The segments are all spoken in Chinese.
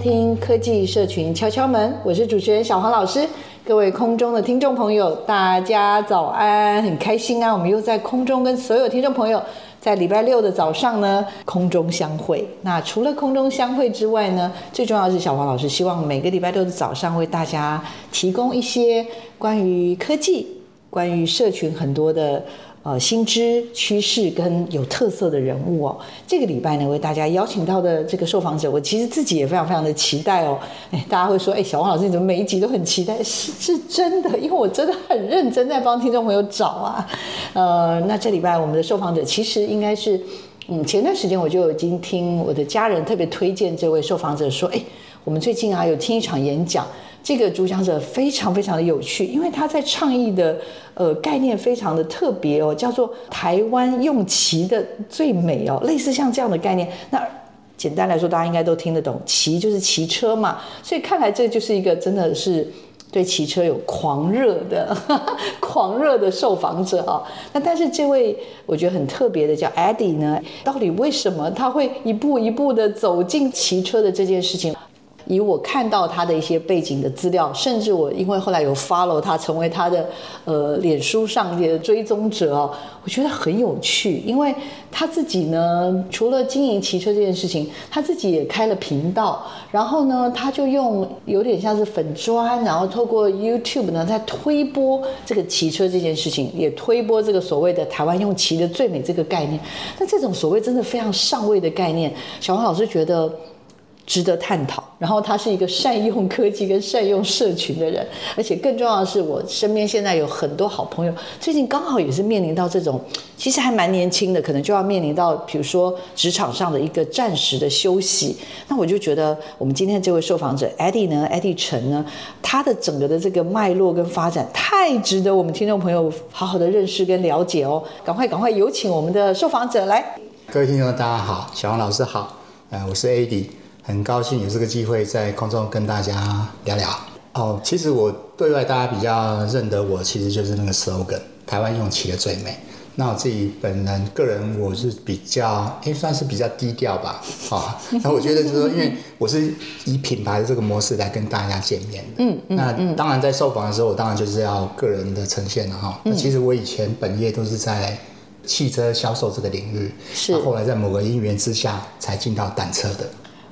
听科技社群敲敲门，我是主持人小黄老师。各位空中的听众朋友，大家早安，很开心啊！我们又在空中跟所有听众朋友在礼拜六的早上呢空中相会。那除了空中相会之外呢，最重要的是小黄老师希望每个礼拜六的早上为大家提供一些关于科技、关于社群很多的。呃，新知趋势跟有特色的人物哦，这个礼拜呢，为大家邀请到的这个受访者，我其实自己也非常非常的期待哦。哎，大家会说，哎，小王老师你怎么每一集都很期待？是是真的，因为我真的很认真在帮听众朋友找啊。呃，那这礼拜我们的受访者其实应该是，嗯，前段时间我就已经听我的家人特别推荐这位受访者说，哎，我们最近啊有听一场演讲。这个主讲者非常非常的有趣，因为他在倡议的呃概念非常的特别哦，叫做台湾用骑的最美哦，类似像这样的概念。那简单来说，大家应该都听得懂，骑就是骑车嘛，所以看来这就是一个真的是对骑车有狂热的狂热的受访者啊。那但是这位我觉得很特别的叫 Eddie 呢，到底为什么他会一步一步的走进骑车的这件事情？以我看到他的一些背景的资料，甚至我因为后来有 follow 他，成为他的呃脸书上的追踪者哦，我觉得很有趣，因为他自己呢，除了经营骑车这件事情，他自己也开了频道，然后呢，他就用有点像是粉砖，然后透过 YouTube 呢，在推播这个骑车这件事情，也推播这个所谓的台湾用骑的最美这个概念。那这种所谓真的非常上位的概念，小黄老师觉得。值得探讨。然后他是一个善用科技跟善用社群的人，而且更重要的是，我身边现在有很多好朋友，最近刚好也是面临到这种，其实还蛮年轻的，可能就要面临到，比如说职场上的一个暂时的休息。那我就觉得，我们今天这位受访者 Eddie 呢，Eddie 陈呢，他的整个的这个脉络跟发展，太值得我们听众朋友好好的认识跟了解哦。赶快赶快有请我们的受访者来。各位听众大家好，小王老师好，呃，我是 Eddie。很高兴有这个机会在空中跟大家聊聊哦。其实我对外大家比较认得我，其实就是那个 slogan“ 台湾用骑的最美”。那我自己本人个人我是比较，哎，算是比较低调吧。啊、哦，那我觉得就是说，因为我是以品牌的这个模式来跟大家见面的。嗯嗯。那当然在受访的时候，我当然就是要个人的呈现了哈。那其实我以前本业都是在汽车销售这个领域，是后来在某个因缘之下才进到单车的。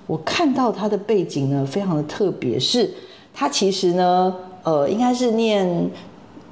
我看到他的背景呢，非常的特别，是他其实呢，呃，应该是念。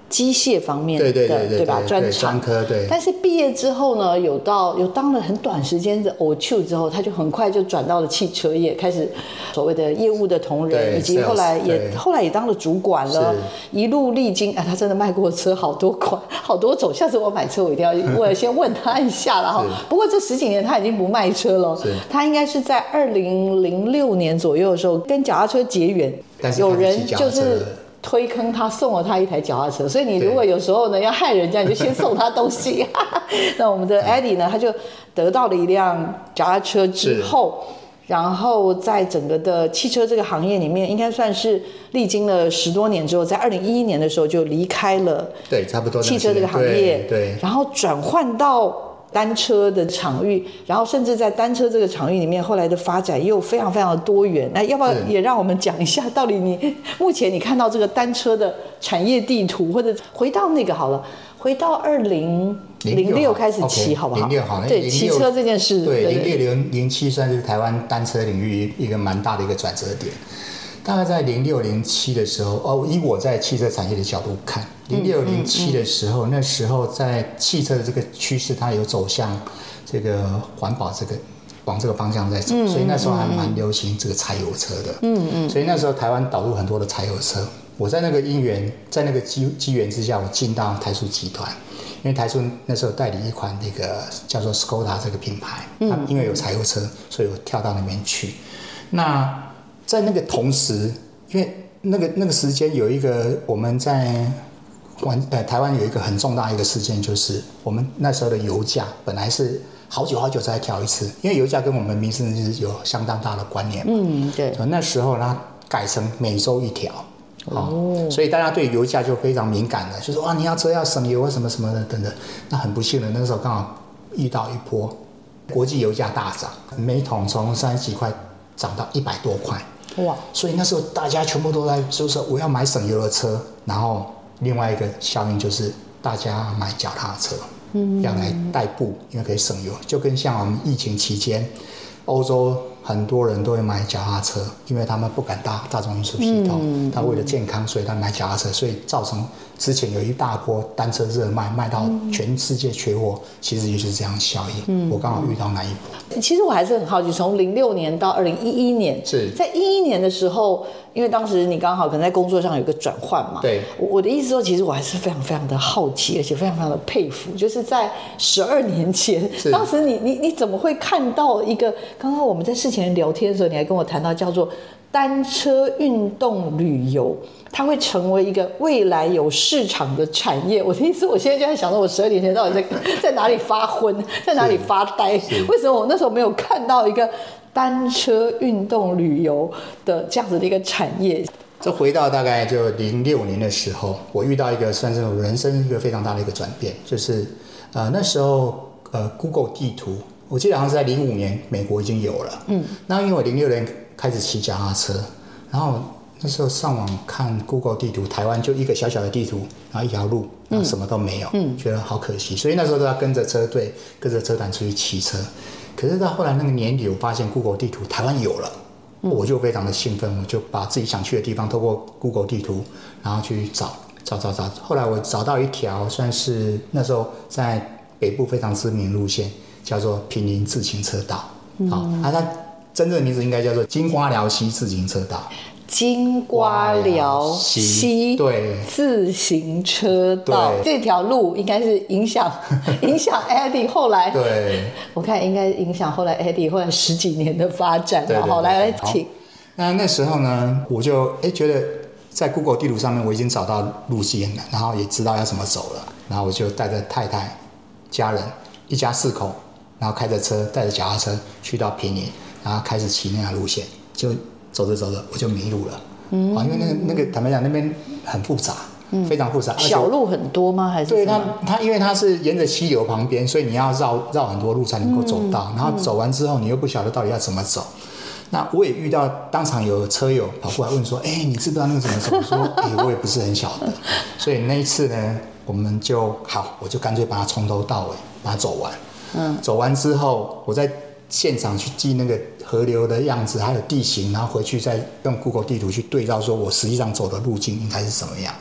机械方面的，对，对，对，吧？专长科对。但是毕业之后呢，有到有当了很短时间的 OQ 之后，他就很快就转到了汽车业，开始所谓的业务的同仁，以及后来也后来也当了主管了，一路历经啊，他真的卖过车好多款，好多种。下次我买车，我一定要我先问他一下了哈。不过这十几年他已经不卖车了，他应该是在二零零六年左右的时候跟脚踏车结缘，有人就是。推坑他送了他一台脚踏车，所以你如果有时候呢要害人家，你就先送他东西。那我们的 Eddie 呢，他就得到了一辆脚踏车之后，然后在整个的汽车这个行业里面，应该算是历经了十多年之后，在二零一一年的时候就离开了对差不多汽车这个行业，对，对，然后转换到。单车的场域，然后甚至在单车这个场域里面，后来的发展又非常非常的多元。那要不要也让我们讲一下，到底你目前你看到这个单车的产业地图，或者回到那个好了，回到二零零六开始骑，好不好？零六好，对，骑车这件事，对，零六零零七算是台湾单车领域一个蛮大的一个转折点。大概在零六零七的时候，哦，以我在汽车产业的角度看，零六零七的时候，那时候在汽车的这个趋势，它有走向这个环保这个往这个方向在走，所以那时候还蛮流行这个柴油车的。嗯嗯。所以那时候台湾导入很多的柴油车。我在那个因缘，在那个机机缘之下，我进到台塑集团，因为台塑那时候代理一款那个叫做 Skoda 这个品牌，它因为有柴油车，所以我跳到那边去。那在那个同时，因为那个那个时间有一个我们在湾呃台湾有一个很重大一个事件，就是我们那时候的油价本来是好久好久才调一次，因为油价跟我们民生是有相当大的关联。嗯，对。那时候呢，改成每周一调，哦，所以大家对油价就非常敏感了，就说啊，你要车要省油啊，什么什么的等等。那很不幸的，那时候刚好遇到一波国际油价大涨，每桶从三十几块涨到一百多块。哇！所以那时候大家全部都在说说我要买省油的车，然后另外一个效应就是大家买脚踏车，嗯，要来代步，因为可以省油，就跟像我们疫情期间，欧洲。很多人都会买脚踏车，因为他们不敢搭大众运输系统。嗯、他为了健康，所以他买脚踏车，所以造成之前有一大波单车热卖，卖到全世界缺货。嗯、其实也就是这样效应。嗯、我刚好遇到那一波。其实我还是很好奇，从零六年到二零一一年，是在一一年的时候，因为当时你刚好可能在工作上有个转换嘛。对。我的意思说，其实我还是非常非常的好奇，而且非常非常的佩服，就是在十二年前，是当时你你你怎么会看到一个？刚刚我们在事前聊天的时候，你还跟我谈到叫做单车运动旅游，它会成为一个未来有市场的产业。我的意思，我现在就在想着，我十二年前到底在在哪里发昏，在哪里发呆？为什么我那时候没有看到一个单车运动旅游的这样子的一个产业？这回到大概就零六年的时候，我遇到一个算是我人生一个非常大的一个转变，就是呃那时候呃 Google 地图。我记得好像是在零五年，美国已经有了。嗯，那因为我零六年开始骑脚踏车，然后那时候上网看 Google 地图，台湾就一个小小的地图，然后一条路，然后什么都没有，嗯，觉得好可惜。所以那时候都要跟着车队，跟着车团出去骑车。可是到后来那个年底，我发现 Google 地图台湾有了，我就非常的兴奋，我就把自己想去的地方透过 Google 地图，然后去找找找找。后来我找到一条算是那时候在北部非常知名路线。叫做平林自行车道，好，那它真正的名字应该叫做金瓜寮溪自行车道。金瓜寮溪对自行车道这条路应该是影响 影响 Eddie 后来，对，我看应该影响后来 Eddie 后来十几年的发展。好，来来请。那那时候呢，我就哎觉得在 Google 地图上面我已经找到路线了，然后也知道要怎么走了，然后我就带着太太、家人一家四口。然后开着车，带着脚踏车去到平林，然后开始骑那条路线，就走着走着我就迷路了。嗯，因为那个那个坦白讲，那边很复杂，嗯，非常复杂。小路很多吗？还是？对它，它因为它是沿着溪流旁边，所以你要绕绕很多路才能够走到。嗯、然后走完之后，你又不晓得到底要怎么走。嗯、那我也遇到当场有车友跑过来问说：“哎，你知不知道那个怎么走？”我说：“哎，我也不是很晓得。”所以那一次呢，我们就好，我就干脆把它从头到尾把它走完。嗯，走完之后，我在现场去记那个河流的样子，还有地形，然后回去再用 Google 地图去对照，说我实际上走的路径应该是什么样。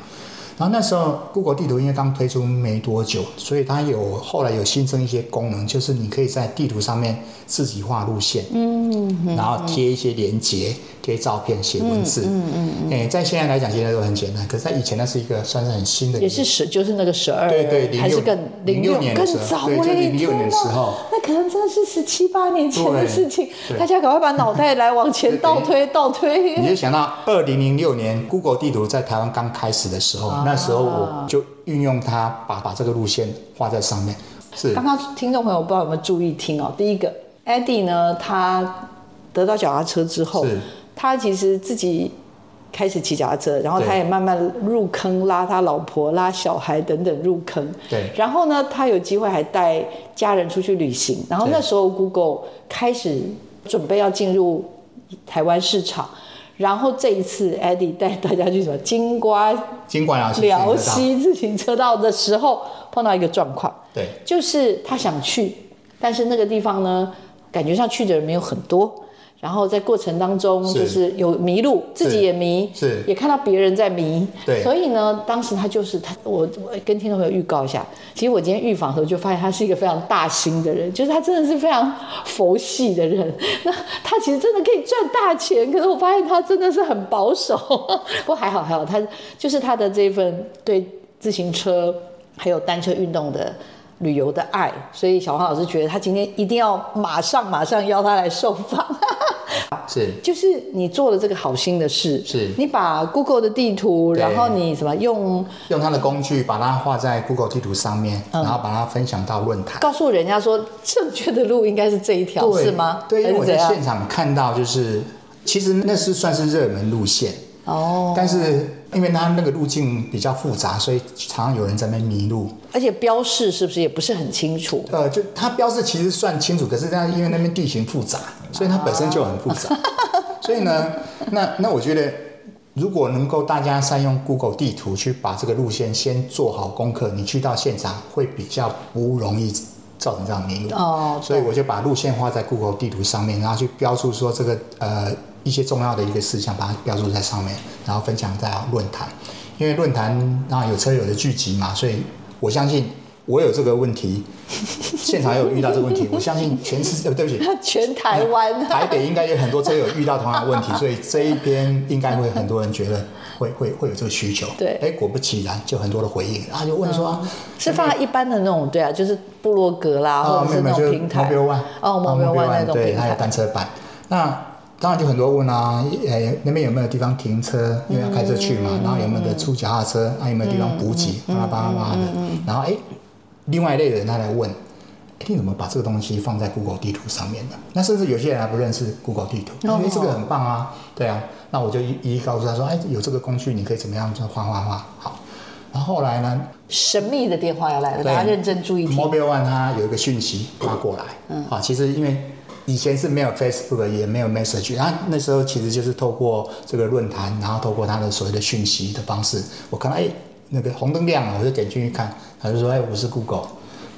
然后那时候 Google 地图因为刚推出没多久，所以它有后来有新增一些功能，就是你可以在地图上面自己画路线，嗯，然后贴一些连接。贴照片、写文字，嗯嗯嗯，哎、嗯，在现在来讲，现在都很简单。可是，在以前，那是一个算是很新的，也是十，就是那个十二，对对，还是更零六年更早，对，就零六年的时候，那可能真的是十七八年前的事情。大家赶快把脑袋来往前倒推，倒推。你就想到二零零六年，Google 地图在台湾刚开始的时候，啊、那时候我就运用它，把把这个路线画在上面。是，刚刚听众朋友不知道有没有注意听哦？第一个，Eddie 呢，他得到脚踏车之后。他其实自己开始骑脚踏车，然后他也慢慢入坑，拉他老婆、拉小孩等等入坑。对。然后呢，他有机会还带家人出去旅行。然后那时候 Google 开始准备要进入台湾市场，然后这一次，Eddie 带大家去什么金瓜金瓜辽西自行车道的时候，碰到一个状况，对，就是他想去，但是那个地方呢，感觉上去的人没有很多。然后在过程当中，就是有迷路，自己也迷，是。也看到别人在迷，对，所以呢，当时他就是他，我我跟听众朋友预告一下，其实我今天预访的时候就发现他是一个非常大心的人，就是他真的是非常佛系的人，那他其实真的可以赚大钱，可是我发现他真的是很保守，不过还好还好，他就是他的这份对自行车还有单车运动的。旅游的爱，所以小黄老师觉得他今天一定要马上马上邀他来受访。是，就是你做了这个好心的事，是。你把 Google 的地图，然后你什么用用它的工具把它画在 Google 地图上面，嗯、然后把它分享到论坛，告诉人家说正确的路应该是这一条，是吗？对，因为我在现场看到，就是其实那是算是热门路线。哦，但是因为它那个路径比较复杂，所以常常有人在那边迷路。而且标示是不是也不是很清楚？呃，就它标示其实算清楚，可是它因为那边地形复杂，所以它本身就很复杂。所以呢，那那我觉得，如果能够大家善用 Google 地图去把这个路线先做好功课，你去到现场会比较不容易造成这样迷路。哦，所以我就把路线画在 Google 地图上面，然后去标注说这个呃。一些重要的一个事项，把它标注在上面，然后分享在论坛。因为论坛那有车友的聚集嘛，所以我相信我有这个问题，现场有遇到这个问题，我相信全世界，对不起，全台湾，台北应该有很多车友遇到同样的问题，所以这一边应该会很多人觉得会会会有这个需求。对，哎，果不其然，就很多的回应，然后就问说，嗯、是放在一般的那种，对啊，就是部落格啦，或者是那种平台，Mobile One，哦，Mobile One 那种平台，对，还有单车版，那。当然就很多问啊，呃，那边有没有地方停车？因为要开车去嘛。然后有没有的出脚踏车？啊，有没有地方补给？巴拉巴拉巴拉的。然后哎，另外一类人他来问，你怎么把这个东西放在 Google 地图上面的？那甚至有些人还不认识 Google 地图，因为这个很棒啊。对啊，那我就一一告诉他说，哎，有这个工具，你可以怎么样就画画画。好，然后后来呢？神秘的电话要来了，大家认真注意听。Mobile One 它有一个讯息发过来，嗯，啊，其实因为。以前是没有 Facebook，也没有 Message，然后那时候其实就是透过这个论坛，然后透过他的所谓的讯息的方式，我看到哎那个红灯亮了，我就点进去看，他就说哎我是 Google，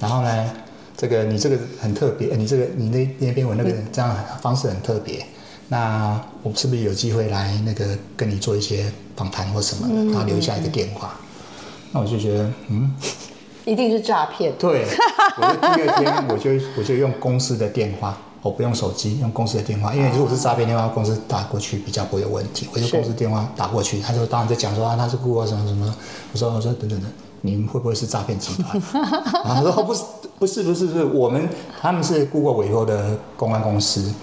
然后呢这个你这个很特别，你这个你那那篇文那个这样方式很特别，那我是不是有机会来那个跟你做一些访谈或什么的，然后留下一个电话，那我就觉得嗯，一定是诈骗，对，我就第二天我就我就用公司的电话。我不用手机，用公司的电话，因为如果是诈骗电话，公司打过去比较不会有问题。我就公司电话打过去，他就当然在讲说啊，他是 Google 什么什么。我说我说等等等，你们会不会是诈骗集团？他说不是不是不是不是，我们他们是 Google 委托的公关公司，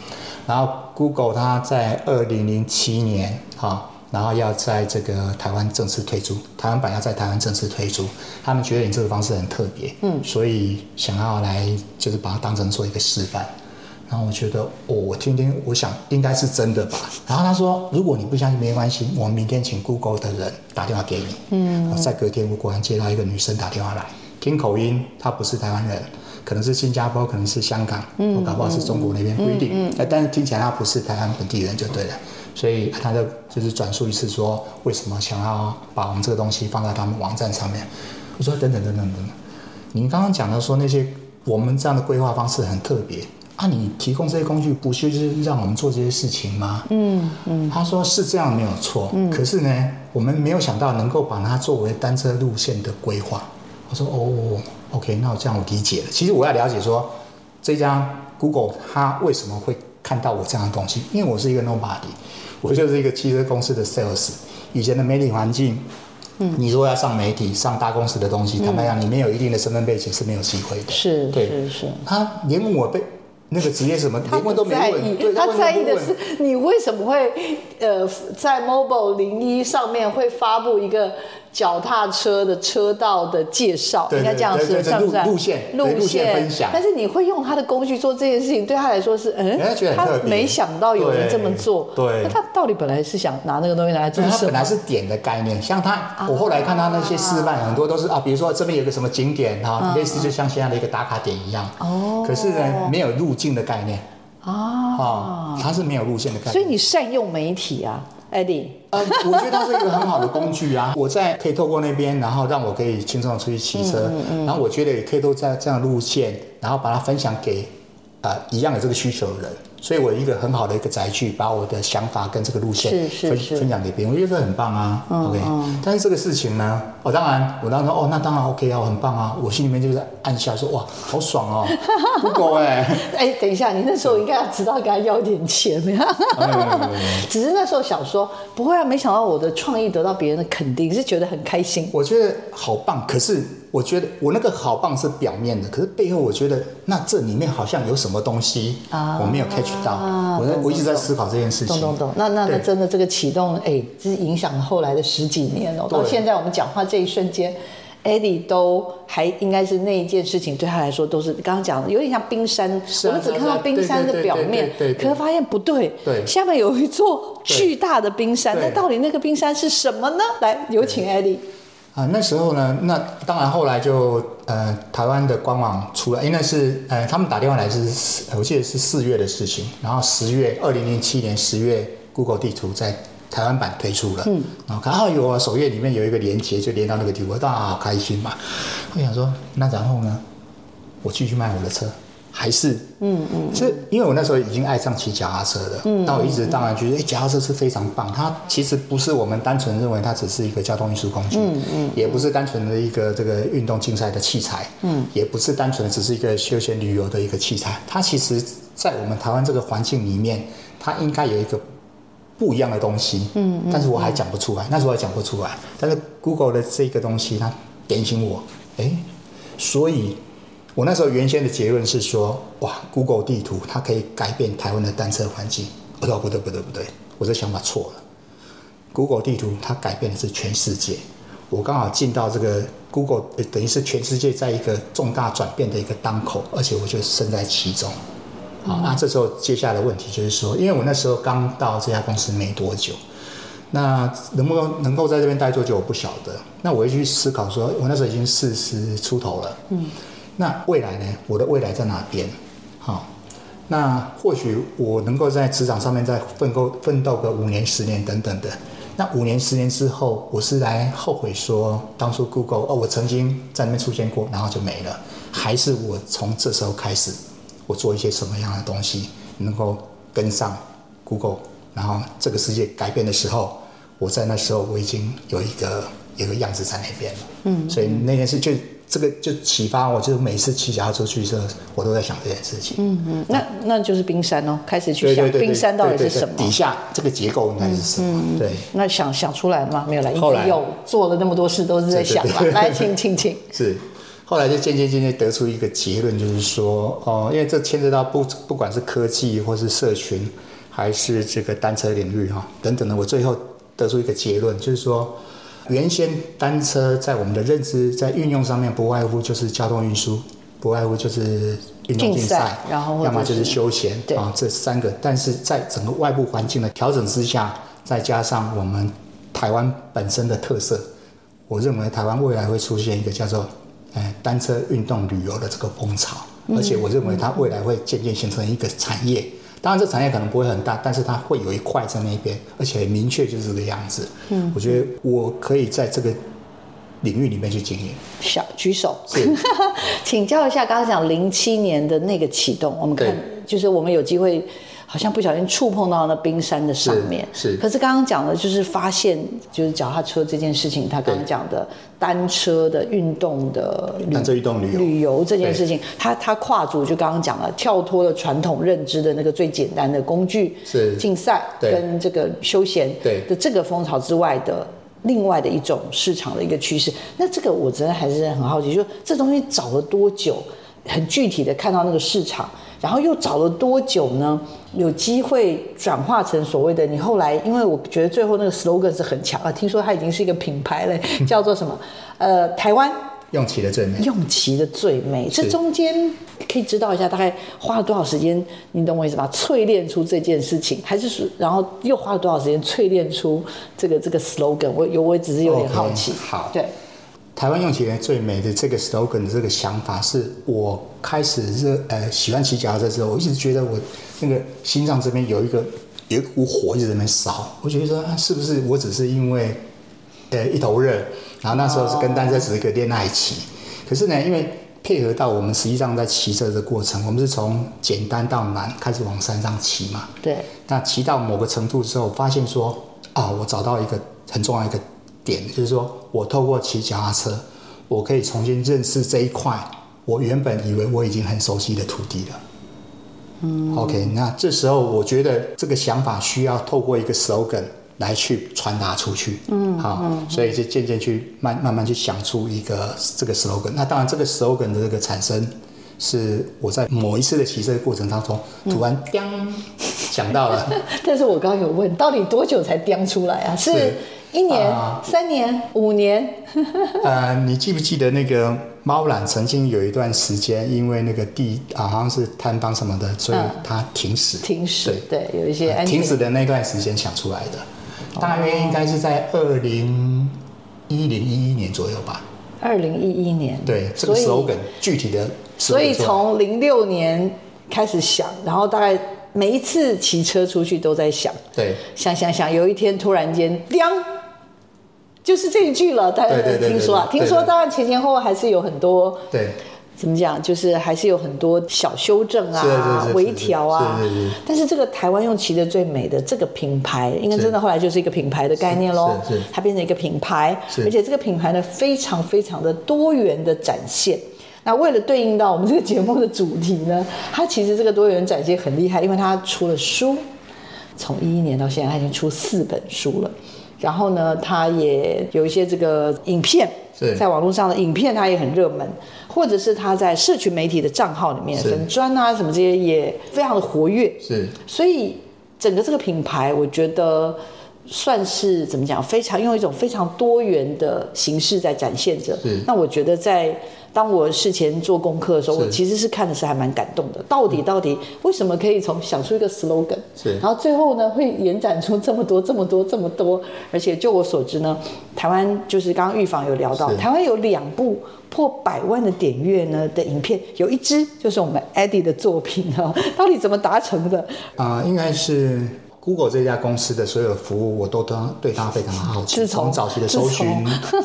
然后 Google 它在二零零七年哈，然后要在这个台湾正式推出，台湾版要在台湾正式推出，他们觉得你这个方式很特别，嗯，所以想要来就是把它当成做一个示范。然后我觉得，哦，我听听，我想应该是真的吧。然后他说，如果你不相信，没关系，我明天请 Google 的人打电话给你。嗯。在隔天，我果然接到一个女生打电话来，听口音，她不是台湾人，可能是新加坡，可能是香港，嗯，我搞不好是中国那边，不一定。嗯，嗯，嗯。但是听起来他不是台湾本地人就对了，所以他就就是转述一次说，为什么想要把我们这个东西放在他们网站上面？我说等等等等等等，您刚刚讲的说那些我们这样的规划方式很特别。啊，你提供这些工具，不就是让我们做这些事情吗？嗯嗯。他说是这样没有错，嗯。可是呢，我们没有想到能够把它作为单车路线的规划。我说哦，OK，那我这样我理解了。其实我要了解说，这家 Google 它为什么会看到我这样的东西？因为我是一个 nobody，我就是一个汽车公司的 sales。以前的媒体环境，嗯，你如果要上媒体、上大公司的东西，坦白讲，你没有一定的身份背景是没有机会的。是，对，是是。他连我被。那个职业什么？他不在意，他在意的是你为什么会呃在 Mobile 零一上面会发布一个脚踏车的车道的介绍，应该这样说，是不是？路线路线分享。但是你会用他的工具做这件事情，对他来说是嗯，他没想到有人这么做。对，那他到底本来是想拿那个东西拿来做什么？他本来是点的概念，像他，我后来看他那些示范，很多都是啊，比如说这边有个什么景点哈，类似就像现在的一个打卡点一样。哦。可是呢，没有路径的概念。啊。啊，他是没有路线的概念。所以你善用媒体啊。，Eddie。呃，我觉得它是一个很好的工具啊。我在可以透过那边，然后让我可以轻松的出去骑车，嗯然后我觉得也可以都在这样的路线，然后把它分享给啊、呃、一样的这个需求的人。所以，我一个很好的一个载具，把我的想法跟这个路线分分享给别人，我觉得这很棒啊。嗯、OK，、嗯、但是这个事情呢，我、哦、当然，我当时说，哦，那当然 OK 啊，我很棒啊，我心里面就是暗笑说，哇，好爽哦，Google 哎，哎、欸，等一下，你那时候应该要知道，给他要点钱呀。只是那时候想说，不会啊，没想到我的创意得到别人的肯定，是觉得很开心。我觉得好棒，可是我觉得我那个好棒是表面的，可是背后我觉得那这里面好像有什么东西啊，我没有 catch。啊，我我一直在思考这件事情。懂懂懂，那那那真的这个启动，哎，这是影响了后来的十几年哦。到现在我们讲话这一瞬间，Eddie 都还应该是那一件事情对他来说都是刚刚讲的，有点像冰山。我们只看到冰山的表面，可是发现不对，对，下面有一座巨大的冰山。那到底那个冰山是什么呢？来，有请 Eddie。啊，那时候呢，那当然后来就呃，台湾的官网出来，因为那是呃，他们打电话来是，我记得是四月的事情，然后十月二零零七年十月，Google 地图在台湾版推出了，嗯，然后刚好有啊，首页里面有一个连接，就连到那个地图，我当然好开心嘛，我想说，那然后呢，我继续卖我的车。还是，嗯嗯，是因为我那时候已经爱上骑脚踏车了，嗯，那我一直当然觉得，哎，脚踏车是非常棒。它其实不是我们单纯认为它只是一个交通运输工具，嗯嗯，也不是单纯的一个这个运动竞赛的器材，嗯，也不是单纯的只是一个休闲旅游的一个器材。它其实，在我们台湾这个环境里面，它应该有一个不一样的东西，嗯，但是我还讲不出来，那时候还讲不出来。但是 Google 的这个东西，它点醒我，哎，所以。我那时候原先的结论是说，哇，Google 地图它可以改变台湾的单车环境。我说不对不对不对，我这想法错了。Google 地图它改变的是全世界。我刚好进到这个 Google，等于是全世界在一个重大转变的一个当口，而且我就身在其中。好，那这时候接下来的问题就是说，因为我那时候刚到这家公司没多久，那能不能能够在这边待多久我不晓得。那我会去思考说，我那时候已经四十出头了，嗯。那未来呢？我的未来在哪边？好，那或许我能够在职场上面再奋斗奋斗个五年、十年等等的。那五年、十年之后，我是来后悔说当初 Google 哦，我曾经在那边出现过，然后就没了，还是我从这时候开始，我做一些什么样的东西能够跟上 Google，然后这个世界改变的时候，我在那时候我已经有一个有一个样子在那边了。嗯，所以那件事就。这个就启发我，就是每次骑脚踏车出去的时候，我都在想这件事情。嗯嗯，那那就是冰山哦，开始去想冰山到底是什么？底下这个结构应该是什么？嗯、对。那想想出来吗？没有来，因为有做了那么多事，都是在想嘛。来，请请请。是，后来就渐渐渐渐得出一个结论，就是说，哦，因为这牵扯到不不管是科技，或是社群，还是这个单车领域哈等等的，我最后得出一个结论，就是说。原先单车在我们的认知，在运用上面不外乎就是交通运输，不外乎就是运动竞赛，然后要么就是休闲啊，这三个。但是在整个外部环境的调整之下，再加上我们台湾本身的特色，我认为台湾未来会出现一个叫做“哎单车运动旅游”的这个风潮，而且我认为它未来会渐渐形成一个产业。当然，这产业可能不会很大，但是它会有一块在那边，而且很明确就是这个样子。嗯，我觉得我可以在这个领域里面去经营。小举手，请教一下，刚刚讲零七年的那个启动，我们看就是我们有机会。好像不小心触碰到那冰山的上面，是。是可是刚刚讲的，就是发现，就是脚踏车这件事情，他刚刚讲的单车的运动的单车运动旅游旅游这件事情，他他跨足就刚刚讲了，跳脱了传统认知的那个最简单的工具是竞赛跟这个休闲的这个风潮之外的另外的一种市场的一个趋势。那这个我真的还是很好奇，就是这东西找了多久，很具体的看到那个市场。然后又找了多久呢？有机会转化成所谓的你后来，因为我觉得最后那个 slogan 是很强啊，听说它已经是一个品牌了，叫做什么？呃，台湾用骑的最美，用骑的最美。这中间可以知道一下，大概花了多少时间？你懂我意思吧？淬炼出这件事情，还是说，然后又花了多少时间淬炼出这个这个 slogan？我有，我只是有点好奇。Okay, 好，对。台湾用起来最美的这个 slogan 的这个想法，是我开始热呃喜欢骑脚踏车之后，我一直觉得我那个心脏这边有一个有一股火一直在那边烧，我觉得说是不是我只是因为呃一头热，然后那时候是跟单车只是一个恋爱期，可是呢，因为配合到我们实际上在骑车的过程，我们是从简单到难开始往山上骑嘛。对。那骑到某个程度之后，发现说啊，我找到一个很重要一个点，就是说我透过骑脚踏车，我可以重新认识这一块我原本以为我已经很熟悉的土地了。嗯。OK，那这时候我觉得这个想法需要透过一个 slogan 来去传达出去。嗯。好，嗯、所以就渐渐去慢慢慢去想出一个这个 slogan。那当然，这个 slogan 的这个产生，是我在某一次的骑车过程当中，突然叮 想到了。但是我刚刚有问，到底多久才 叮出来啊？是一年、呃、三年、五年？呃，你记不记得那个猫缆曾经有一段时间，因为那个地啊，好像是坍方什么的，所以它停驶、嗯。停驶，对。对，有一些安停驶的那段时间想出来的，大约应该是在二零一零一一年左右吧。二零一一年，对，这个 slogan 具体的。所以从零六年开始想，然后大概每一次骑车出去都在想，对，想想想，有一天突然间，叮，就是这一句了。大家听说啊，听说当然前前后后还是有很多，对，怎么讲，就是还是有很多小修正啊、微调啊。但是这个台湾用骑的最美的这个品牌，应该真的后来就是一个品牌的概念喽。它变成一个品牌，而且这个品牌呢，非常非常的多元的展现。那为了对应到我们这个节目的主题呢，它其实这个多元展现很厉害，因为它出了书，从一一年到现在，它已经出四本书了。然后呢，他也有一些这个影片，在网络上的影片他也很热门，或者是他在社群媒体的账号里面，粉砖啊什么这些也非常的活跃。是，所以整个这个品牌，我觉得算是怎么讲，非常用一种非常多元的形式在展现着。那我觉得在。当我事前做功课的时候，我其实是看的是还蛮感动的。到底到底为什么可以从想出一个 slogan，是，然后最后呢会延展出这么多这么多这么多，而且就我所知呢，台湾就是刚刚预防有聊到，台湾有两部破百万的点阅呢的影片，有一支就是我们 Eddie 的作品啊，到底怎么达成的？啊、呃，应该是。Google 这家公司的所有的服务，我都都对它非常的好奇。从早期的搜寻，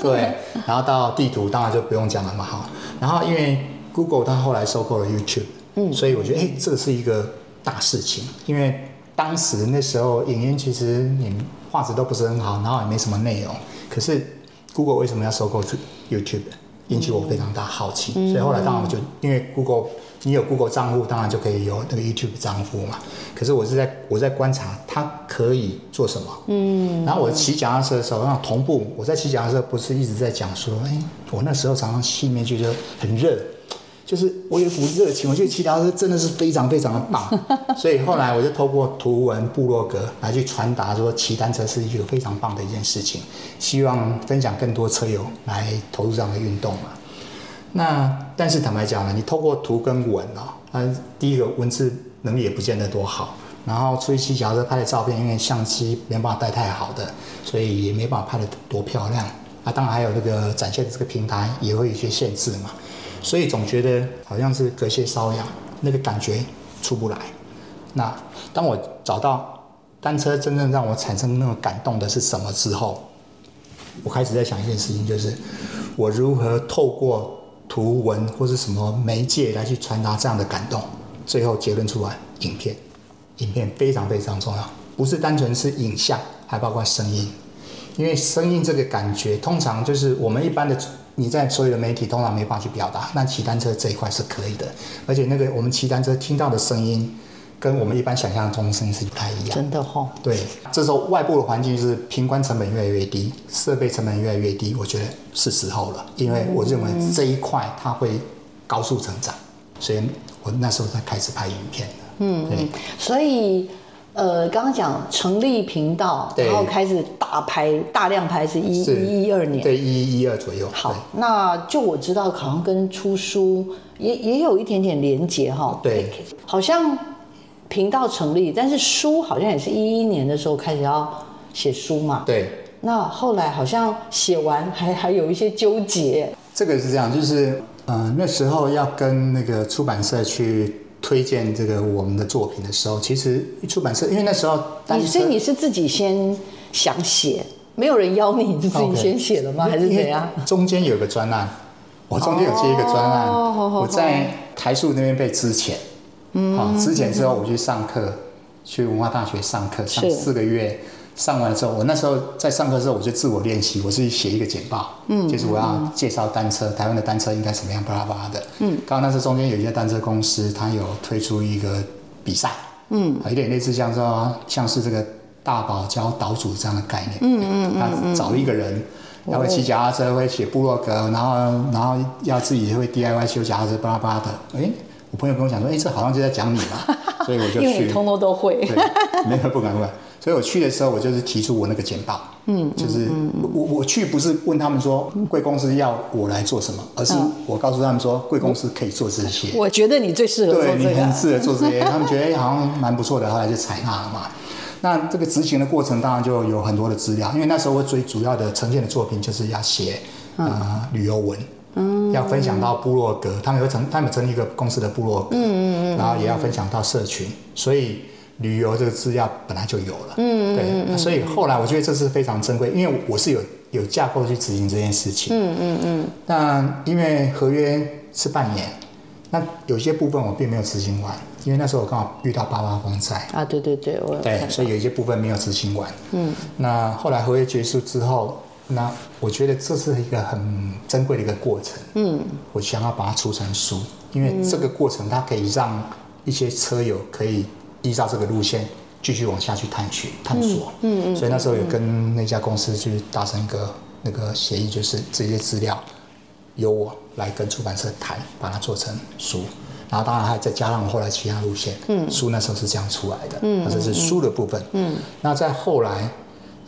对，然后到地图，当然就不用讲了嘛，哈。然后因为 Google 它后来收购了 YouTube，嗯，所以我觉得，哎，这是一个大事情。因为当时那时候影音其实你画质都不是很好，然后也没什么内容。可是 Google 为什么要收购 YouTube？引起我非常大好奇。所以后来当然我就因为 Google。你有 Google 账户，当然就可以有那个 YouTube 账户嘛。可是我是在我在观察它可以做什么。嗯。然后我骑脚踏车的时候，那同步我在骑脚踏车，不是一直在讲说，哎，我那时候常常心里面觉得很热，就是我有一股热情，我觉得骑脚踏车真的是非常非常的棒。所以后来我就透过图文部落格来去传达说，骑单车是一个非常棒的一件事情，希望分享更多车友来投入这样的运动嘛。那但是坦白讲呢，你透过图跟文啊，它第一个文字能力也不见得多好，然后出去骑脚车拍的照片，因为相机没办法带太好的，所以也没办法拍得多漂亮。啊，当然还有那个展现的这个平台也会有一些限制嘛，所以总觉得好像是隔靴搔痒，那个感觉出不来。那当我找到单车真正让我产生那种感动的是什么之后，我开始在想一件事情，就是我如何透过。图文或是什么媒介来去传达这样的感动，最后结论出来，影片，影片非常非常重要，不是单纯是影像，还包括声音，因为声音这个感觉，通常就是我们一般的你在所有的媒体通常没办法去表达，那骑单车这一块是可以的，而且那个我们骑单车听到的声音。跟我们一般想象中的声音是不太一样，真的哈、哦。对，这时候外部的环境就是平关成本越来越低，设备成本越来越低，我觉得是时候了，因为我认为这一块它会高速成长，所以我那时候才开始拍影片的。嗯，对。所以呃，刚刚讲成立频道，然后开始大拍大量拍是一一一二年，对，一一一二左右。好，那就我知道，好像跟出书也也有一点点连结哈。对，好像。频道成立，但是书好像也是一一年的时候开始要写书嘛。对。那后来好像写完还还有一些纠结。这个是这样，就是嗯、呃，那时候要跟那个出版社去推荐这个我们的作品的时候，其实出版社因为那时候你，所以你是自己先想写，没有人邀你，你是自己先写了吗？Okay. 还是怎样？中间有个专案，我中间有接一个专案，oh, 我在台塑那边被支遣，嗯，好，之前之后我去上课，去文化大学上课，上四个月。上完之后，我那时候在上课的时候，我就自我练习，我是写一个简报，嗯，就是我要介绍单车，台湾的单车应该怎么样，巴拉巴拉的，嗯，刚刚那时候中间有一家单车公司，它有推出一个比赛，嗯，有点类似像说像是这个大堡礁岛主这样的概念，嗯嗯嗯，他找一个人，要会骑脚踏车，会写部落格，然后然后要自己会 DIY 修脚踏车，巴拉巴拉的，哎，我朋友跟我讲说，哎，这好像就在讲你嘛，所以我就去，因为你通通都会，对，没有不敢不敢。所以我去的时候，我就是提出我那个简报，嗯，就是我我去不是问他们说贵公司要我来做什么，而是我告诉他们说贵公司可以做这些。我觉得你最适合做这个，对，你很适合做这些，他们觉得好像蛮不错的，后来就采纳了嘛。那这个执行的过程当然就有很多的资料，因为那时候我最主要的呈现的作品就是要写呃旅游文，嗯，要分享到部落格，他们有成他们成立一个公司的部落格，嗯嗯嗯，然后也要分享到社群，所以。旅游这个资料本来就有了，嗯，对，所以后来我觉得这是非常珍贵，因为我是有有架构去执行这件事情，嗯嗯嗯。那因为合约是半年，那有些部分我并没有执行完，因为那时候我刚好遇到八八风灾。啊，对对对，我对，所以有一些部分没有执行完，嗯。那后来合约结束之后，那我觉得这是一个很珍贵的一个过程，嗯，我想要把它出成书，因为这个过程它可以让一些车友可以。依照这个路线继续往下去探寻探索，嗯嗯，所以那时候有跟那家公司去达成一个那个协议，就是这些资料由我来跟出版社谈，把它做成书，然后当然还再加上后来其他路线，嗯，书那时候是这样出来的，嗯，那这是书的部分，嗯，那在后来，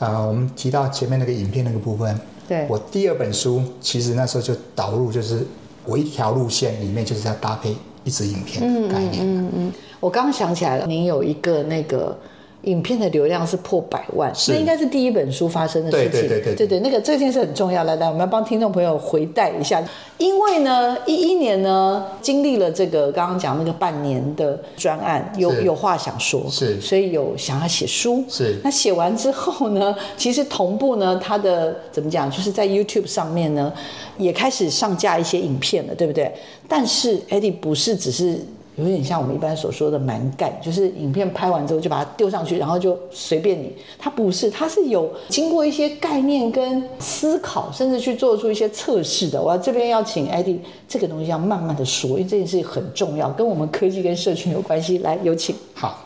呃，我们提到前面那个影片那个部分，对，我第二本书其实那时候就导入，就是我一条路线里面就是要搭配一支影片的概念，嗯嗯，嗯。我刚刚想起来了，您有一个那个影片的流量是破百万，那应该是第一本书发生的事情。对对对对，对，对，那个这件事很重要。来来，我们要帮听众朋友回带一下，因为呢，一一年呢经历了这个刚刚讲那个半年的专案，有有话想说，是，所以有想要写书，是。那写完之后呢，其实同步呢，他的怎么讲，就是在 YouTube 上面呢也开始上架一些影片了，对不对？但是 Eddie 不是只是。有点像我们一般所说的蛮干，就是影片拍完之后就把它丢上去，然后就随便你。它不是，它是有经过一些概念跟思考，甚至去做出一些测试的。我要这边要请 Eddie，这个东西要慢慢的说，因为这件事很重要，跟我们科技跟社群有关系。来，有请。好，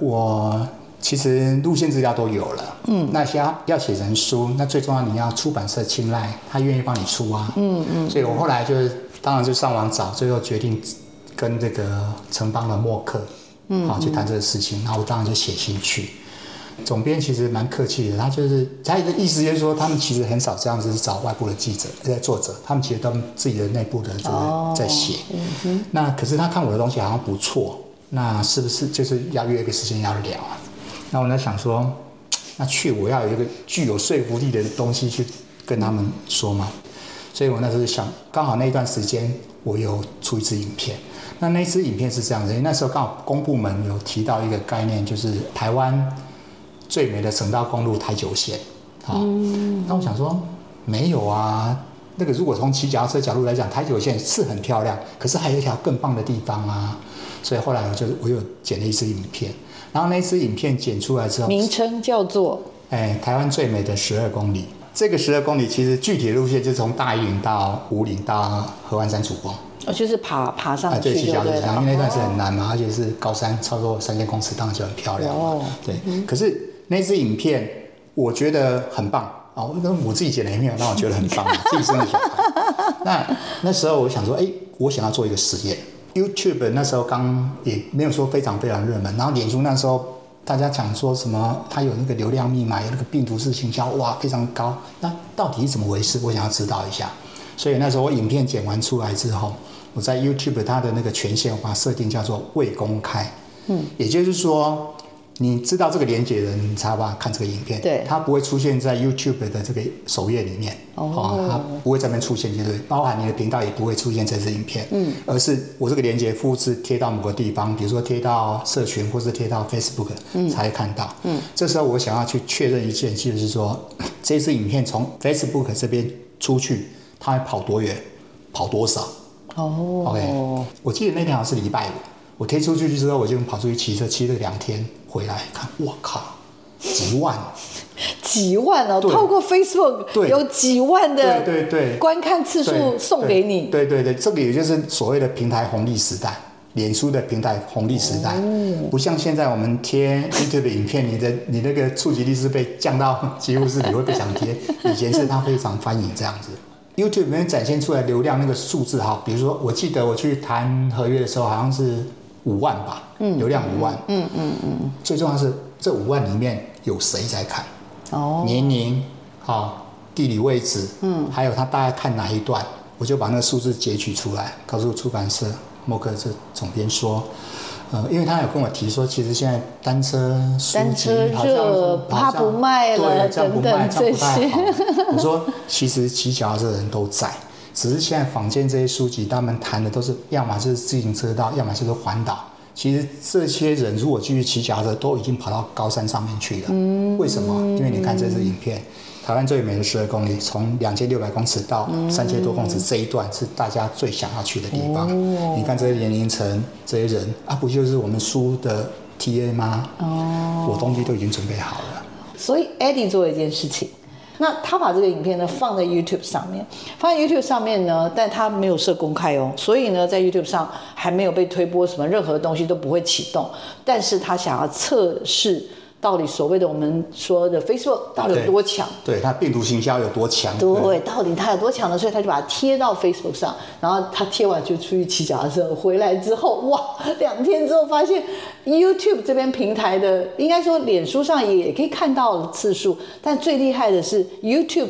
我其实路线资料都有了，嗯，那些要要写成书，那最重要你要出版社青睐，他愿意帮你出啊，嗯嗯。所以我后来就是当然就上网找，最后决定。跟这个城邦的默克，嗯，好去谈这个事情，然后我当然就写信去。总编其实蛮客气的，他就是他的意思就是说，他们其实很少这样子找外部的记者在作者，他们其实都自己的内部的这个在写。嗯。那可是他看我的东西好像不错，那是不是就是要约一个时间要聊啊？那我在想说，那去我要有一个具有说服力的东西去跟他们说嘛。所以我那时候想，刚好那一段时间我有出一支影片。那那支影片是这样子，因为那时候刚好公部门有提到一个概念，就是台湾最美的省道公路台九线，好，嗯，那我想说没有啊，那个如果从骑脚踏车角度来讲，台九线是很漂亮，可是还有一条更棒的地方啊，所以后来我就我又剪了一支影片，然后那支影片剪出来之后，名称叫做？哎，台湾最美的十二公里，这个十二公里其实具体的路线就是从大义岭到武岭到合欢山主峰。哦，就是爬爬上去，对，骑脚踏车，因为那段是很难嘛，而且是高山，超过三千公尺，当然就很漂亮。哦，对。可是那支影片我觉得很棒哦，那我自己剪的影片让我觉得很棒，自己生的小孩。那那时候我想说，哎，我想要做一个实验。YouTube 那时候刚也没有说非常非常热门，然后脸书那时候大家讲说什么，它有那个流量密码，有那个病毒式行销，哇，非常高。那到底是怎么回事？我想要知道一下。所以那时候我影片剪完出来之后。我在 YouTube 它的那个权限，我把它设定叫做未公开。嗯，也就是说，你知道这个连接的人，你才有办法看这个影片。对，它不会出现在 YouTube 的这个首页里面。哦，它不会在那边出现，就是包含你的频道也不会出现这支影片。嗯，而是我这个连接复制贴到某个地方，比如说贴到社群，或是贴到 Facebook，嗯，才会看到。嗯，这时候我想要去确认一件，就是说这支影片从 Facebook 这边出去，它还跑多远，跑多少？哦，OK，我记得那天好像是礼拜五，我贴出去之后，我就跑出去骑车，骑了两天。回来看，我靠，几万，几万哦！透过 Facebook 有几万的对对对观看次数送给你，对对对，这个也就是所谓的平台红利时代，脸书的平台红利时代，不像现在我们贴 YouTube 的影片，你的你那个触及率是被降到几乎是你会不想贴，以前是它非常欢迎这样子。YouTube 里面展现出来流量那个数字哈，比如说我记得我去谈合约的时候，好像是。五万吧，嗯，流量五万，嗯嗯嗯，最重要是这五万里面有谁在看？哦，年龄，好，地理位置，嗯，还有他大概看哪一段，我就把那个数字截取出来，告诉出版社默克这总编说，呃，因为他有跟我提说，其实现在单车书籍好像他不卖了，对，这样不卖，这样不太好。我说，其实骑脚踏车的人都在。只是现在坊间这些书籍，他们谈的都是要么是自行车道，要么就是环岛。其实这些人如果继续骑脚踏车，都已经跑到高山上面去了。嗯，为什么？因为你看这支影片，台湾最美的十二公里，从两千六百公尺到三千多公尺这一段，是大家最想要去的地方。哦，你看这些年龄层，这些人啊，不就是我们书的 TA 吗？哦，我东西都已经准备好了。所以 Eddie 做了一件事情。那他把这个影片呢放在 YouTube 上面，放在 YouTube 上面呢，但他没有设公开哦，所以呢，在 YouTube 上还没有被推播，什么任何东西都不会启动。但是他想要测试。到底所谓的我们说的 Facebook 到底有多强？对，它病毒行销有多强？对，到底它有多强呢？所以他就把它贴到 Facebook 上，然后他贴完就出去骑脚踏车，回来之后，哇，两天之后发现 YouTube 这边平台的，应该说脸书上也可以看到次数，但最厉害的是 YouTube。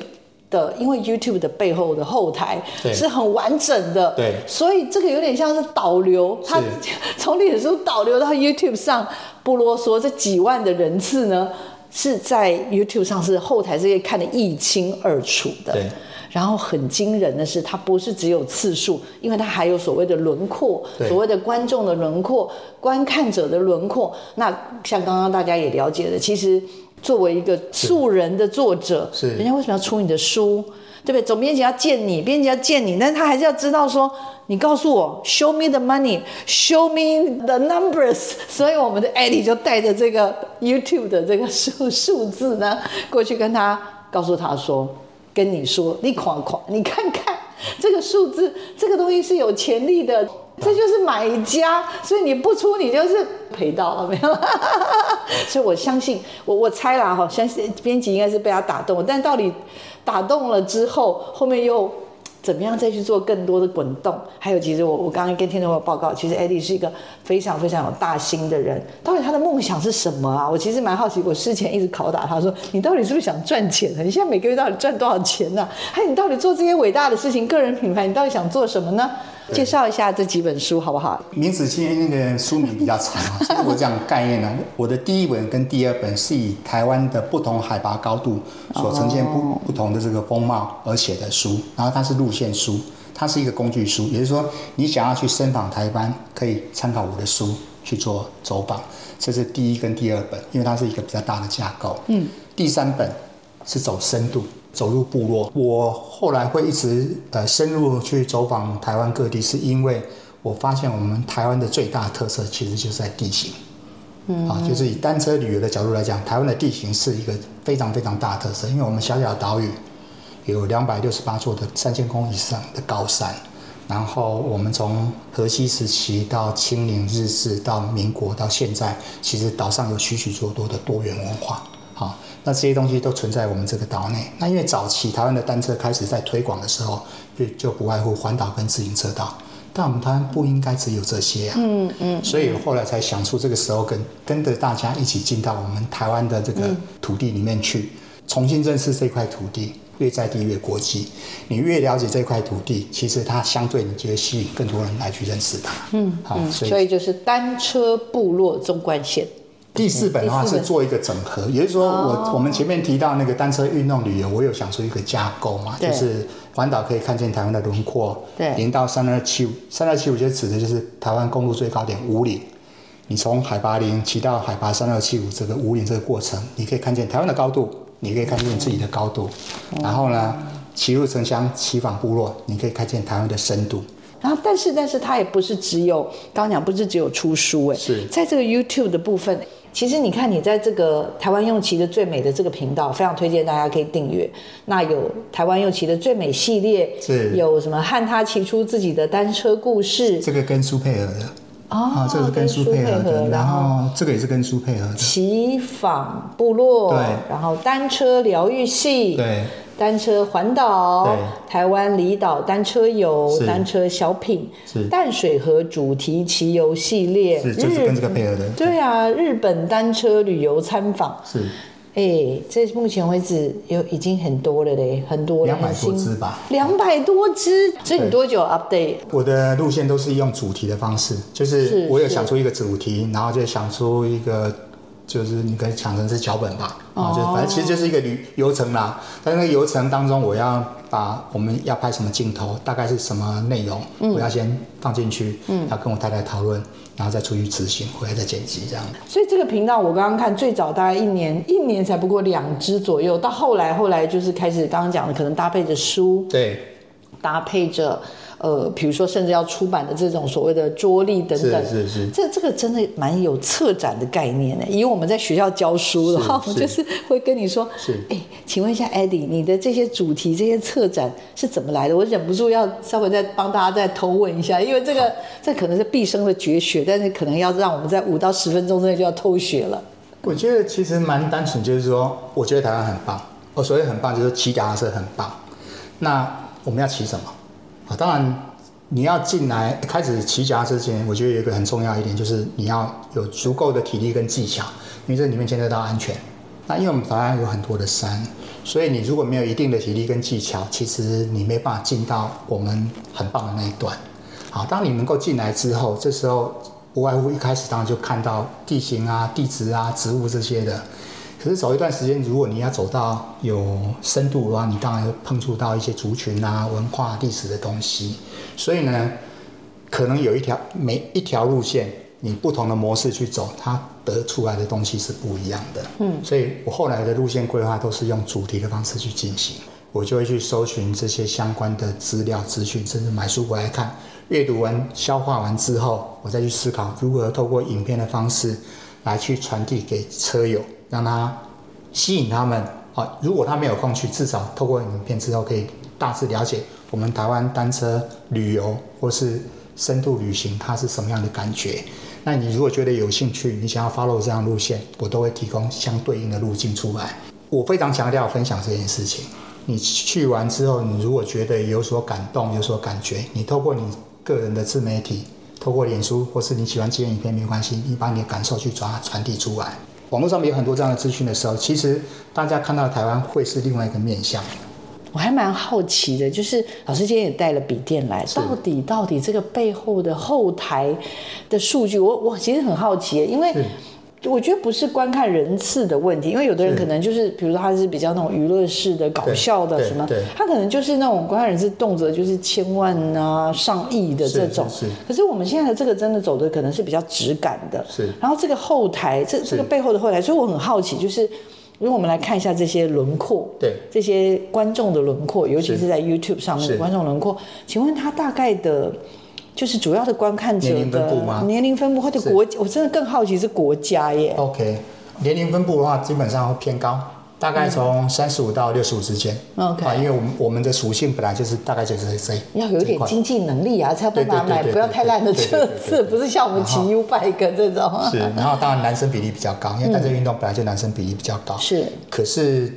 的，因为 YouTube 的背后的后台是很完整的，对，所以这个有点像是导流，它 从脸书导流到 YouTube 上，不啰嗦，这几万的人次呢，是在 YouTube 上是后台是可以看得一清二楚的。对，然后很惊人的是，它不是只有次数，因为它还有所谓的轮廓，所谓的观众的轮廓、观看者的轮廓。那像刚刚大家也了解的，其实。作为一个素人的作者，是人家为什么要出你的书，对不对？总编辑要见你，编辑要见你，但是他还是要知道说，你告诉我，show me the money，show me the numbers。所以我们的 Eddie 就带着这个 YouTube 的这个数数字呢，过去跟他告诉他说，跟你说，你看看，你看看这个数字，这个东西是有潜力的。这就是买家，所以你不出，你就是赔到了，没有？所以我相信，我我猜啦哈，相信编辑应该是被他打动，但到底打动了之后，后面又怎么样再去做更多的滚动？还有，其实我我刚刚跟听众朋友报告，其实艾迪是一个非常非常有大心的人。到底他的梦想是什么啊？我其实蛮好奇，我事前一直拷打他说：“你到底是不是想赚钱呢？你现在每个月到底赚多少钱呢？还有，你到底做这些伟大的事情，个人品牌，你到底想做什么呢？”介绍一下这几本书好不好？名字今天那个书名比较长啊，所以我讲概念呢。我的第一本跟第二本是以台湾的不同海拔高度所呈现不不同的这个风貌而写的书，然后它是路线书，它是一个工具书，也就是说你想要去深访台湾，可以参考我的书去做走访。这是第一跟第二本，因为它是一个比较大的架构。嗯，第三本是走深度。走入部落，我后来会一直呃深入去走访台湾各地，是因为我发现我们台湾的最大特色其实就是在地形，嗯，啊，就是以单车旅游的角度来讲，台湾的地形是一个非常非常大的特色，因为我们小小的岛屿有两百六十八座的三千公以上的高山，然后我们从河西时期到清领日治到民国到现在，其实岛上有许许多多的多元文化，好。那这些东西都存在我们这个岛内。那因为早期台湾的单车开始在推广的时候，就就不外乎环岛跟自行车道。但我们台湾不应该只有这些啊。嗯嗯。所以后来才想出这个时候跟跟着大家一起进到我们台湾的这个土地里面去，重新认识这块土地，越在地越国际。你越了解这块土地，其实它相对你就会吸引更多人来去认识它。嗯。好，所以所以就是单车部落纵贯线。第四本的话是做一个整合，也就是说我，我、们前面提到那个单车运动旅游，我有想出一个架构嘛，就是环岛可以看见台湾的轮廓，对，零到三二七五，三二七五就指的就是台湾公路最高点五岭，你从海拔零骑到海拔三二七五这个五岭这个过程，你可以看见台湾的高度，你可以看见自己的高度，嗯、然后呢，骑入城乡，骑访部落，你可以看见台湾的深度。然后，但是，但是它也不是只有刚刚讲，不是只有出书哎，是。在这个 YouTube 的部分，其实你看你在这个台湾用骑的最美的这个频道，非常推荐大家可以订阅。那有台湾用骑的最美系列，是。有什么和他骑出自己的单车故事，这个跟书配合的。哦，啊，这个是跟书配合的，然后这个也是跟书配合的，骑访部落，对，然后单车疗愈系，对。单车环岛，台湾离岛单车游，单车小品，淡水河主题骑游系列，是就是跟这个配合的。对啊，日本单车旅游参访，是，哎、欸，这目前为止有已经很多了嘞，很多了，两百多支吧，两百多支。所以你多久 update？我的路线都是用主题的方式，就是我有想出一个主题，然后就想出一个。就是你可以想成是脚本吧，啊、哦，就反正其实就是一个旅游程啦。在那个游程当中，我要把我们要拍什么镜头，大概是什么内容，嗯、我要先放进去，嗯，要跟我太太讨论，然后再出去执行，回来再剪辑这样。所以这个频道我刚刚看，最早大概一年，一年才不过两支左右，到后来后来就是开始刚刚讲的，可能搭配着书，对，搭配着。呃，比如说，甚至要出版的这种所谓的桌历等等，是是是，这这个真的蛮有策展的概念的。以我们在学校教书的话，我就是会跟你说，是，哎，请问一下，Eddie，你的这些主题、这些策展是怎么来的？我忍不住要稍微再帮大家再偷问一下，因为这个这可能是毕生的绝学，但是可能要让我们在五到十分钟之内就要偷学了。我觉得其实蛮单纯，就是说，我觉得台湾很棒，我所谓很棒，就是骑脚踏车很棒。那我们要骑什么？啊，当然，你要进来开始骑脚踏车之前，我觉得有一个很重要一点，就是你要有足够的体力跟技巧，因为这里面牵涉到安全。那因为我们台湾有很多的山，所以你如果没有一定的体力跟技巧，其实你没办法进到我们很棒的那一段。好，当你能够进来之后，这时候不外乎一开始当然就看到地形啊、地质啊、植物这些的。可是走一段时间，如果你要走到有深度的话，你当然会碰触到一些族群啊、文化、历史的东西。所以呢，可能有一条每一条路线，你不同的模式去走，它得出来的东西是不一样的。嗯，所以我后来的路线规划都是用主题的方式去进行。我就会去搜寻这些相关的资料资讯，甚至买书回来看，阅读完、消化完之后，我再去思考如何透过影片的方式来去传递给车友。让他吸引他们啊！如果他没有空去，至少透过影片之后，可以大致了解我们台湾单车旅游或是深度旅行，它是什么样的感觉。那你如果觉得有兴趣，你想要 follow 这样路线，我都会提供相对应的路径出来。我非常强调分享这件事情。你去完之后，你如果觉得有所感动、有所感觉，你透过你个人的自媒体，透过脸书或是你喜欢接影片没关系，你把你的感受去转传递出来。网络上面有很多这样的资讯的时候，其实大家看到台湾会是另外一个面向。我还蛮好奇的，就是老师今天也带了笔电来，到底到底这个背后的后台的数据，我我其实很好奇，因为。我觉得不是观看人次的问题，因为有的人可能就是，比如说他是比较那种娱乐式的、搞笑的什么，他可能就是那种观看人次动辄就是千万啊、上亿的这种。是。可是我们现在的这个真的走的可能是比较质感的。是。然后这个后台，这这个背后的后台，所以我很好奇，就是如果我们来看一下这些轮廓，对，这些观众的轮廓，尤其是在 YouTube 上面的观众轮廓，请问他大概的？就是主要的观看者的年龄分布吗？年龄分布或者国，我真的更好奇是国家耶。OK，年龄分布的话，基本上会偏高，大概从三十五到六十五之间。OK，啊，因为我们我们的属性本来就是大概就是这。要有点经济能力啊，才有办法买不要太烂的车子，不是像我们骑 U-Bike 这种。是，然后当然男生比例比较高，因为单车运动本来就男生比例比较高。是，可是。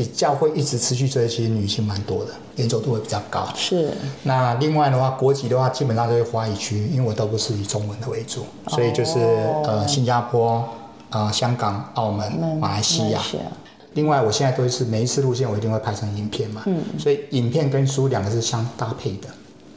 比较会一直持续追，其实女性蛮多的，黏着度会比较高。是。那另外的话，国籍的话，基本上都是华语区，因为我都不是以中文的为主，哦、所以就是呃新加坡、呃香港、澳门、马来西亚。另外，我现在都是每一次路线我一定会拍成影片嘛，嗯，所以影片跟书两个是相搭配的。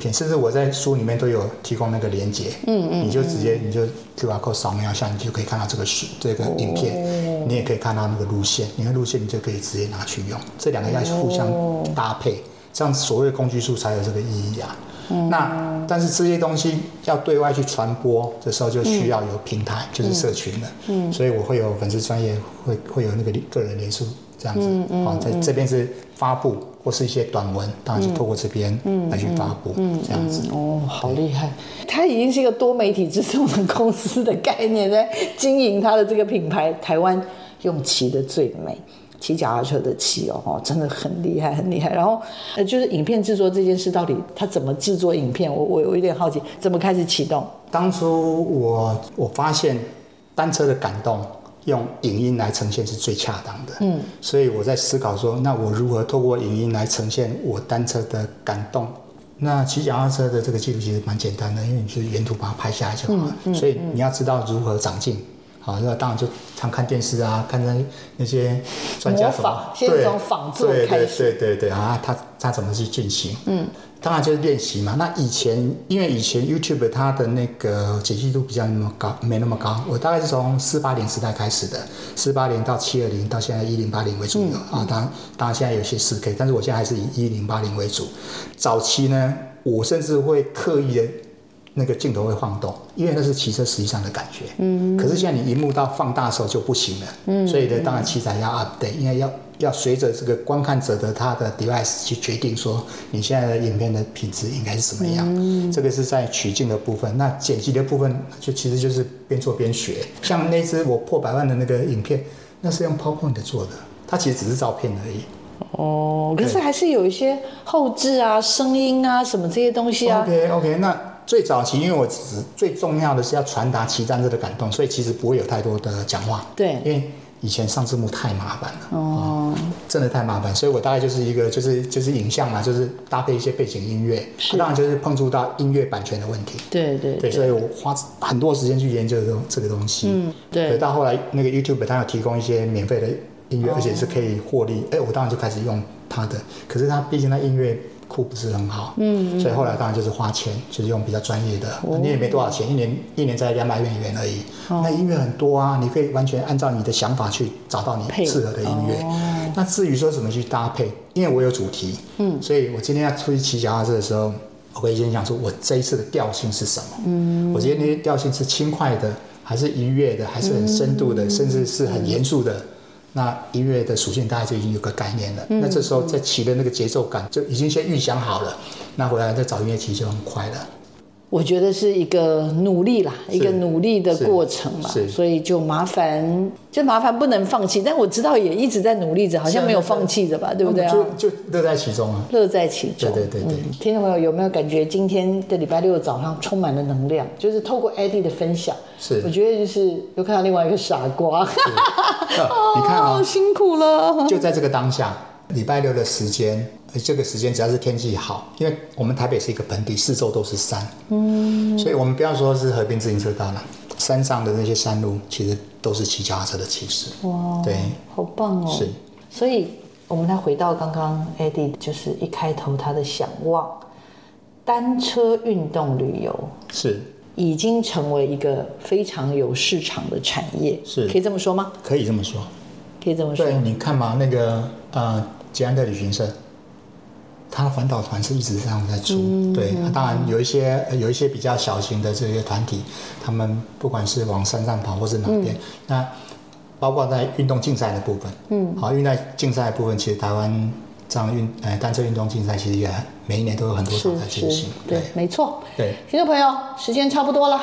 片，甚至我在书里面都有提供那个连接，嗯嗯，你就直接你就 QR code 扫描一下，你就可以看到这个书这个影片，哦、你也可以看到那个路线，你看路线你就可以直接拿去用，这两个要互相搭配，哦、这样所谓的工具书才有这个意义啊。嗯、那但是这些东西要对外去传播的时候，就需要有平台，嗯、就是社群了。嗯，所以我会有粉丝专业，会会有那个个人连书这样子。好，在这边是发布或是一些短文，当然是透过这边来去发布，嗯，这样子。哦，好厉害！它已经是一个多媒体制作的公司的概念，在 经营它的这个品牌。台湾用骑的最美。骑脚踏车的骑哦，真的很厉害，很厉害。然后，呃，就是影片制作这件事，到底它怎么制作影片？我我我有点好奇，怎么开始启动？当初我我发现单车的感动用影音来呈现是最恰当的，嗯，所以我在思考说，那我如何透过影音来呈现我单车的感动？那骑脚踏车的这个记录其实蛮简单的，因为你就沿途把它拍下来就好了。嗯嗯、所以你要知道如何长进。好，那当然就常看电视啊，看那那些专家怎么先从仿作开始，对对对对啊，他他怎么去进行？嗯，当然就是练习嘛。那以前因为以前 YouTube 它的那个解析度比较那么高，没那么高。我大概是从四八零时代开始的，四八零到七二零，到现在一零八零为主啊。当然当然现在有些四 K，但是我现在还是以一零八零为主。早期呢，我甚至会刻意的。那个镜头会晃动，因为那是骑车实际上的感觉。嗯，可是现在你荧幕到放大的时候就不行了。嗯，所以呢，当然器材要 update，因为要要随着这个观看者的他的 device 去决定说你现在的影片的品质应该是什么样。嗯，这个是在取景的部分，那剪辑的部分就其实就是边做边学。像那支我破百万的那个影片，那是用 PowerPoint 做的，它其实只是照片而已。哦，可是还是有一些后置啊、声音啊什么这些东西啊。OK OK，那。最早期，因为我只最重要的是要传达骑单车的感动，所以其实不会有太多的讲话。对，因为以前上字幕太麻烦了，哦、嗯，真的太麻烦，所以我大概就是一个就是就是影像嘛，就是搭配一些背景音乐，是当然就是碰触到音乐版权的问题。对对对，所以我花很多时间去研究这这个东西。嗯，对。到后来那个 YouTube 它有提供一些免费的音乐，哦、而且是可以获利，哎，我当然就开始用它的。可是它毕竟它音乐。库不是很好，嗯，所以后来当然就是花钱，就是用比较专业的，哦、你也没多少钱，一年一年才两百元元而已。哦、那音乐很多啊，你可以完全按照你的想法去找到你适合的音乐。哦、那至于说怎么去搭配，因为我有主题，嗯，所以我今天要出去骑脚踏车的时候，我可以先想说我这一次的调性是什么。嗯，我今天的调性是轻快的，还是愉悦的，还是很深度的，嗯、甚至是很严肃的。那音乐的属性大家就已经有个概念了。嗯、那这时候在起的那个节奏感就已经先预想好了。那回来再找音乐骑就很快了。我觉得是一个努力啦，一个努力的过程嘛。所以就麻烦，就麻烦不能放弃。但我知道也一直在努力着，好像没有放弃着吧？对，不对啊？就就乐在其中啊。乐在其中。对对对对。嗯、听众朋友有没有感觉今天的礼拜六早上充满了能量？就是透过 Eddie 的分享，是，我觉得就是又看到另外一个傻瓜。你看啊，哦、辛苦了。就在这个当下，礼拜六的时间。这个时间只要是天气好，因为我们台北是一个盆地，四周都是山，嗯，所以我们不要说是河边自行车道了，山上的那些山路其实都是骑脚踏车的骑士。哇，对，好棒哦。是，所以我们再回到刚刚 Eddie 就是一开头他的想望，单车运动旅游是已经成为一个非常有市场的产业，是可以这么说吗？可以这么说，可以这么说。对，你看嘛，那个呃，捷安特旅行社。他的环岛团是一直这样在出，嗯、对，当然有一些有一些比较小型的这些团体，他们不管是往山上跑或是哪边，嗯、那包括在运动竞赛的部分，嗯，好，运动竞赛的部分，其实台湾这样运呃单车运动竞赛其实也每一年都有很多场在进行，对，对没错，对，听众朋友，时间差不多了，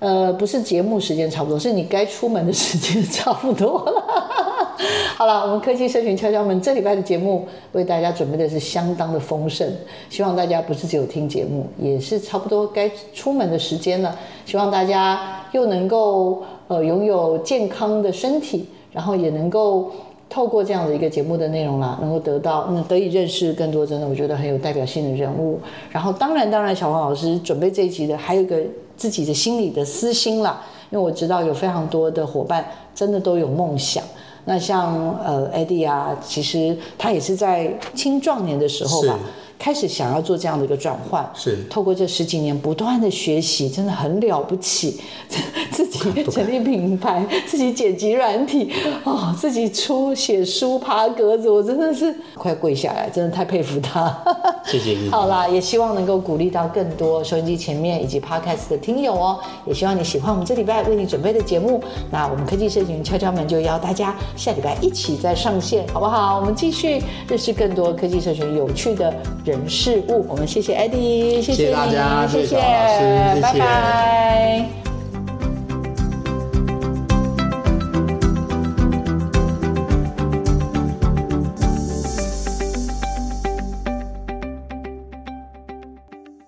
呃，不是节目时间差不多，是你该出门的时间 差不多了。好了，我们科技社群敲敲门这礼拜的节目为大家准备的是相当的丰盛，希望大家不是只有听节目，也是差不多该出门的时间了。希望大家又能够呃拥有健康的身体，然后也能够透过这样的一个节目的内容啦，能够得到嗯得以认识更多真的我觉得很有代表性的人物。然后当然当然，小黄老师准备这一集的还有一个自己的心里的私心啦，因为我知道有非常多的伙伴真的都有梦想。那像呃，Eddie 啊，其实他也是在青壮年的时候吧，开始想要做这样的一个转换。是透过这十几年不断的学习，真的很了不起。自己成立品牌，自己剪辑软体，哦，自己出写书爬格子，我真的是快跪下来，真的太佩服他。谢谢你。好啦，也希望能够鼓励到更多收音机前面以及 Podcast 的听友哦。也希望你喜欢我们这礼拜为你准备的节目。那我们科技社群敲敲门就邀大家下礼拜一起再上线，好不好？我们继续认识更多科技社群有趣的人事物。我们谢谢 Eddie，谢谢，谢，谢大家，谢谢，谢谢，拜拜。